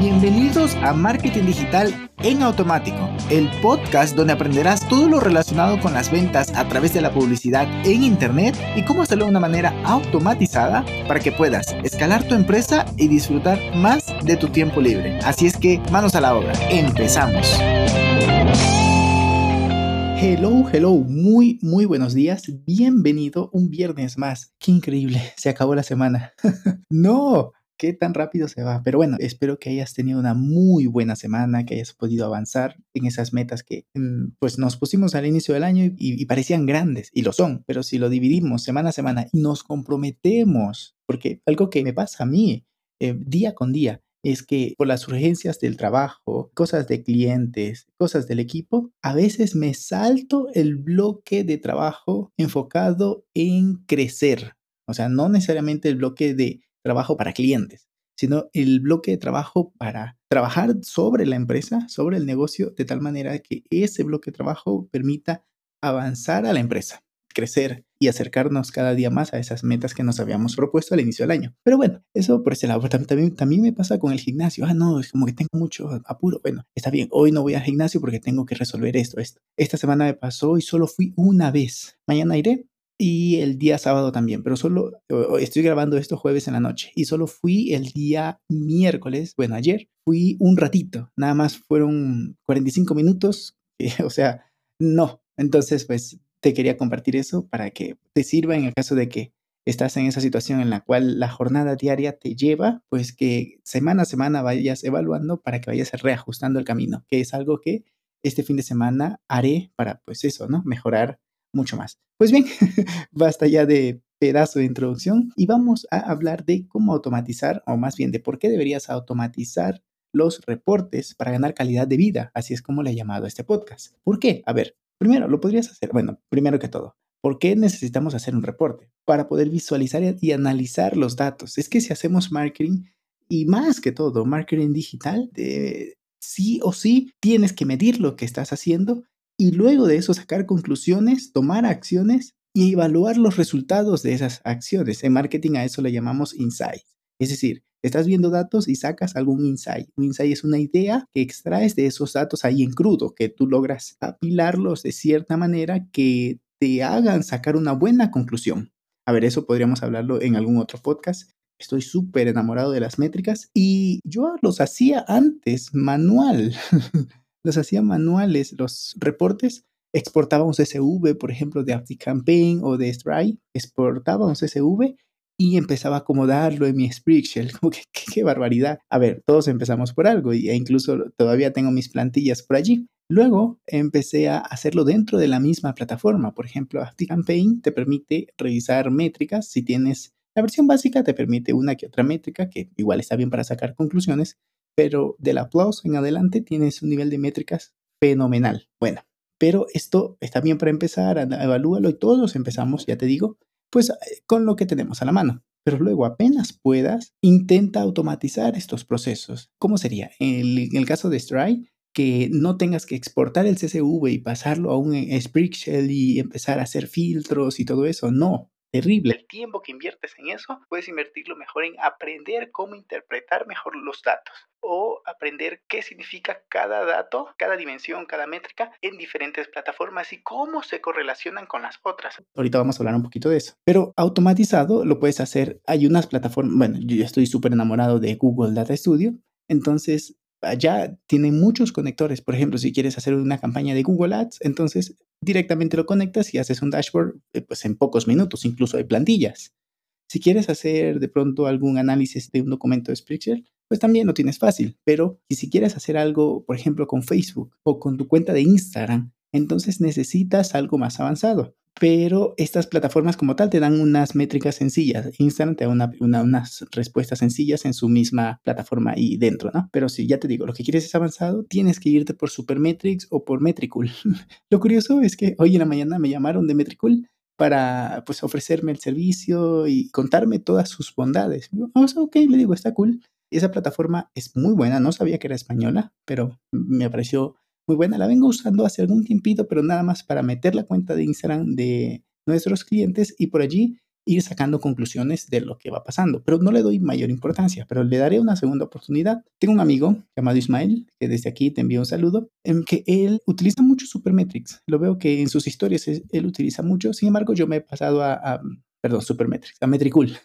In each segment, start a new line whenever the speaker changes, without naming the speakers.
Bienvenidos a Marketing Digital en Automático, el podcast donde aprenderás todo lo relacionado con las ventas a través de la publicidad en Internet y cómo hacerlo de una manera automatizada para que puedas escalar tu empresa y disfrutar más de tu tiempo libre. Así es que manos a la obra, empezamos. Hello, hello, muy, muy buenos días. Bienvenido un viernes más. Qué increíble, se acabó la semana. no, qué tan rápido se va. Pero bueno, espero que hayas tenido una muy buena semana, que hayas podido avanzar en esas metas que mm, pues nos pusimos al inicio del año y, parecían grandes, y lo son, pero si lo dividimos semana a semana y nos comprometemos, porque algo que me pasa a mí eh, día con día, es que por las urgencias del trabajo, cosas de clientes, cosas del equipo, a veces me salto el bloque de trabajo enfocado en crecer. O sea, no necesariamente el bloque de trabajo para clientes, sino el bloque de trabajo para trabajar sobre la empresa, sobre el negocio, de tal manera que ese bloque de trabajo permita avanzar a la empresa, crecer y acercarnos cada día más a esas metas que nos habíamos propuesto al inicio del año. Pero bueno, eso por ese lado. También, también me pasa con el gimnasio. Ah, no, es como que tengo mucho apuro. Bueno, está bien, hoy no voy al gimnasio porque tengo que resolver esto, esto. Esta semana me pasó y solo fui una vez. Mañana iré, y el día sábado también, pero solo estoy grabando esto jueves en la noche y solo fui el día miércoles, bueno, ayer fui un ratito, nada más fueron 45 minutos, o sea, no. Entonces, pues te quería compartir eso para que te sirva en el caso de que estás en esa situación en la cual la jornada diaria te lleva, pues que semana a semana vayas evaluando para que vayas reajustando el camino, que es algo que este fin de semana haré para, pues eso, ¿no? Mejorar mucho más. Pues bien, basta ya de pedazo de introducción y vamos a hablar de cómo automatizar, o más bien de por qué deberías automatizar los reportes para ganar calidad de vida. Así es como le he llamado a este podcast. ¿Por qué? A ver, primero, lo podrías hacer. Bueno, primero que todo, ¿por qué necesitamos hacer un reporte? Para poder visualizar y analizar los datos. Es que si hacemos marketing, y más que todo, marketing digital, de, sí o sí tienes que medir lo que estás haciendo y luego de eso sacar conclusiones, tomar acciones y evaluar los resultados de esas acciones. En marketing a eso le llamamos insight. Es decir, estás viendo datos y sacas algún insight. Un insight es una idea que extraes de esos datos ahí en crudo, que tú logras apilarlos de cierta manera que te hagan sacar una buena conclusión. A ver, eso podríamos hablarlo en algún otro podcast. Estoy súper enamorado de las métricas y yo los hacía antes manual. los hacía manuales, los reportes. Exportaba un CSV, por ejemplo, de ActiveCampaign o de Stripe, exportaba un CSV y empezaba a acomodarlo en mi Spreadsheet. Como que qué, barbaridad. A ver, todos empezamos por algo e incluso todavía tengo mis plantillas por allí. Luego empecé a hacerlo dentro de la misma plataforma. Por ejemplo, ActiveCampaign te permite revisar métricas. Si tienes la versión básica, te permite una que otra métrica, que igual está bien para sacar conclusiones pero del aplauso en adelante tienes un nivel de métricas fenomenal. Bueno, pero esto está bien para empezar, evalúalo y todos empezamos, ya te digo, pues eh, con lo que tenemos a la mano. Pero luego apenas puedas, intenta automatizar estos procesos. ¿Cómo sería? En el, caso de Stripe, que no tengas que exportar el CSV y pasarlo a un Spreadsheet y empezar a hacer filtros y todo eso. No, terrible. El tiempo que inviertes en eso, puedes invertirlo mejor en aprender cómo interpretar mejor los datos o aprender qué significa cada dato, cada dimensión, cada métrica en diferentes plataformas y cómo se correlacionan con las otras. Ahorita vamos a hablar un poquito de eso. Pero automatizado lo puedes hacer. Hay unas plataformas, bueno, yo ya estoy súper enamorado de Google Data Studio. Entonces, allá tiene muchos conectores. Por ejemplo, si quieres hacer una campaña de Google Ads, entonces directamente lo conectas y haces un dashboard eh, pues en pocos minutos, incluso hay plantillas. Si quieres hacer de pronto algún análisis de un documento de Spreadsheet, pues también lo tienes fácil. Pero si quieres hacer algo, por ejemplo, con Facebook o con tu cuenta de Instagram, entonces necesitas algo más avanzado. Pero estas plataformas como tal te dan unas métricas sencillas. Instagram te da unas respuestas sencillas en su misma plataforma y dentro, ¿no? Pero si ya te digo, lo que quieres es avanzado, tienes que irte por Supermetrics o por Metricool. lo curioso es que hoy en la mañana me llamaron de Metricool para pues ofrecerme el servicio y contarme todas sus bondades. O sea, ok, le digo, está cool. Esa plataforma es muy buena, no sabía que era española, pero me pareció muy buena. La vengo usando hace algún tiempito, pero nada más para meter la cuenta de Instagram de nuestros clientes y por allí ir sacando conclusiones de lo que va pasando, pero no le doy mayor importancia, pero le daré una segunda oportunidad. Tengo un amigo llamado Ismael, que desde aquí te envío un saludo, en que él utiliza mucho Supermetrics. Lo veo que en sus historias él utiliza mucho, sin embargo yo me he pasado a, a perdón, Supermetrics, a Metricool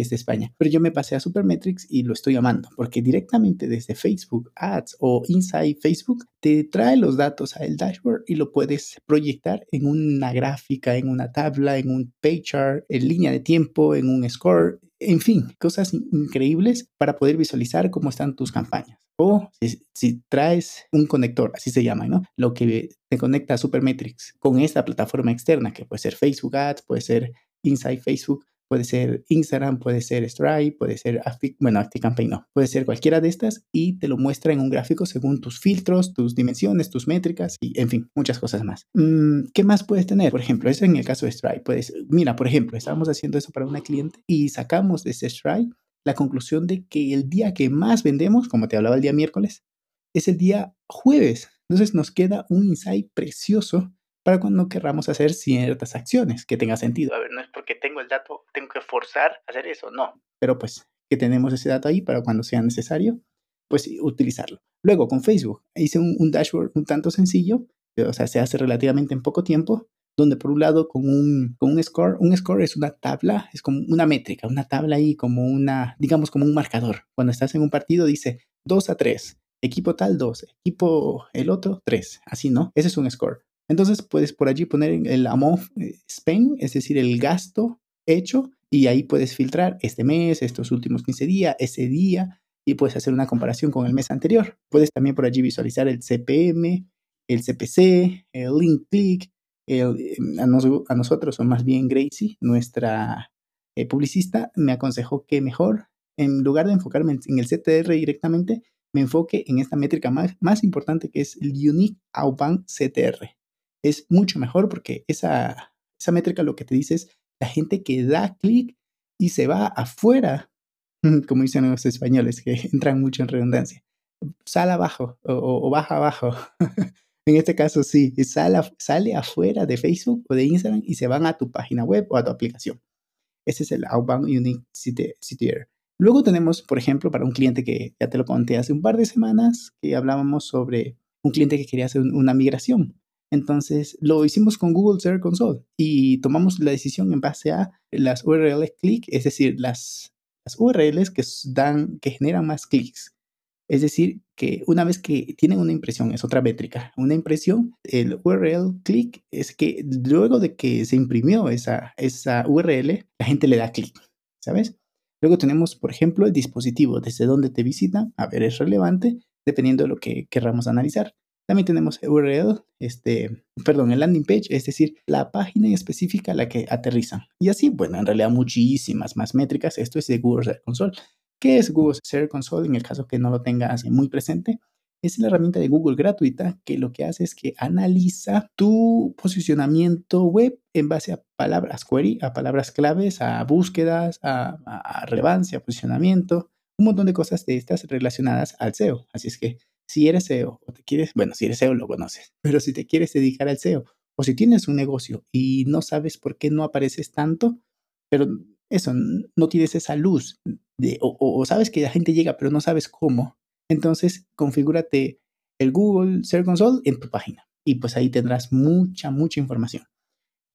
es de España. Pero yo me pasé a Supermetrics y lo estoy amando porque directamente desde Facebook Ads o Inside Facebook te trae los datos al dashboard y lo puedes proyectar en una gráfica, en una tabla, en un page chart, en línea de tiempo, en un score, en fin, cosas increíbles para poder visualizar cómo están tus campañas. O si, si, traes un conector, así se llama, ¿no? Lo que te conecta a Supermetrics con esta plataforma externa, que puede ser Facebook Ads, puede ser Inside Facebook, Puede ser Instagram, puede ser Stripe, puede ser bueno, ActiveCampaign no, puede ser cualquiera de estas y te lo muestra en un gráfico según tus filtros, tus dimensiones, tus métricas y en fin, muchas cosas más. Mm, ¿Qué más puedes tener? Por ejemplo, eso en el caso de Stripe. Puedes, mira, por ejemplo, estábamos haciendo eso para una cliente y sacamos de ese Stripe la conclusión de que el día que más vendemos, como te hablaba el día miércoles, es el día jueves. Entonces nos queda un insight precioso para cuando querramos hacer ciertas acciones que tenga sentido. A ver, no es porque tengo el dato, tengo que forzar a hacer eso, no. Pero pues que tenemos ese dato ahí para cuando sea necesario, pues utilizarlo. Luego con Facebook hice un, dashboard un tanto sencillo, o sea, se hace relativamente en poco tiempo, donde por un lado con un, con un score, un score es una tabla, es como una métrica, una tabla ahí como una, digamos como un marcador. Cuando estás en un partido dice 2 a 3, equipo tal 2, equipo el otro 3, así, ¿no? Ese es un score. Entonces puedes por allí poner el amount eh, spend, es decir, el gasto hecho, y ahí puedes filtrar este mes, estos últimos 15 días, ese día, y puedes hacer una comparación con el mes anterior. Puedes también por allí visualizar el CPM, el CPC, el link click. Em, a, nosotros, o más bien Gracie, nuestra eh, publicista, me aconsejó que mejor, en lugar de enfocarme en el CTR directamente, me enfoque en esta métrica más, más importante que es el Unique Outbound CTR es mucho mejor porque esa, esa métrica lo que te dice es la gente que da clic y se va afuera, como dicen los españoles, que entran mucho en redundancia. Sale abajo o, baja abajo. en este caso sí, sale, sale afuera de Facebook o de Instagram y se van a tu página web o a tu aplicación. Ese es el Outbound Unique CTR. Luego tenemos, por ejemplo, para un cliente que ya te lo conté hace un par de semanas, que hablábamos sobre un cliente que quería hacer una migración. Entonces lo hicimos con Google Search Console y tomamos la decisión en base a las URLs click, es decir, las, URLs que, dan, que generan más clics. Es decir, que una vez que tienen una impresión, es otra métrica. Una impresión, el URL click es que luego de que se imprimió esa, esa URL, la gente le da clic, ¿sabes? Luego tenemos, por ejemplo, el dispositivo, desde donde te visita. A ver, es relevante dependiendo de lo que querramos analizar. También tenemos URL, este, perdón, el landing page, es decir, la página específica a la que aterrizan. Y así, bueno, en realidad muchísimas más métricas. Esto es de Google Search Console. ¿Qué es Google Search Console? En el caso que no lo tengas muy presente, es la herramienta de Google gratuita que lo que hace es que analiza tu posicionamiento web en base a palabras query, a palabras claves, a búsquedas, a, a relevancia, posicionamiento, un montón de cosas de estas relacionadas al SEO. Así es que si eres SEO o te quieres, bueno, si eres SEO lo conoces, pero si te quieres dedicar al SEO o si tienes un negocio y no sabes por qué no apareces tanto, pero eso, no tienes esa luz de, o, sabes que la gente llega pero no sabes cómo, entonces configúrate el Google Search Console en tu página y pues ahí tendrás mucha, mucha información.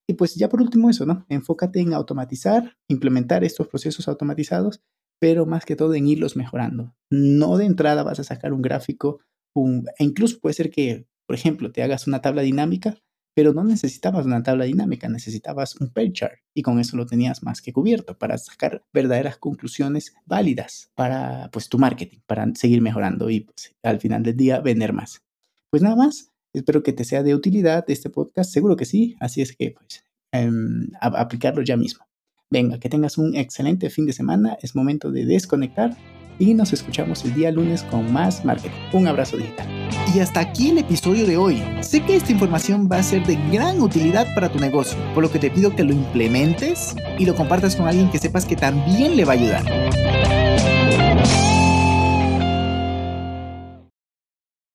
Y pues ya por último eso, ¿no? Enfócate en automatizar, implementar estos procesos automatizados pero más que todo en irlos mejorando. No de entrada vas a sacar un gráfico, e incluso puede ser que, por ejemplo, te hagas una tabla dinámica, pero no necesitabas una tabla dinámica, necesitabas un page chart y con eso lo tenías más que cubierto para sacar verdaderas conclusiones válidas para pues tu marketing, para seguir mejorando y pues, al final del día vender más. Pues nada más, espero que te sea de utilidad este podcast, seguro que sí, así es que pues em, aplicarlo ya mismo. Venga, que tengas un excelente fin de semana, es momento de desconectar y nos escuchamos el día lunes con más marketing. Un abrazo digital.
Y hasta aquí el episodio de hoy. Sé que esta información va a ser de gran utilidad para tu negocio, por lo que te pido que lo implementes y lo compartas con alguien que sepas que también le va a ayudar.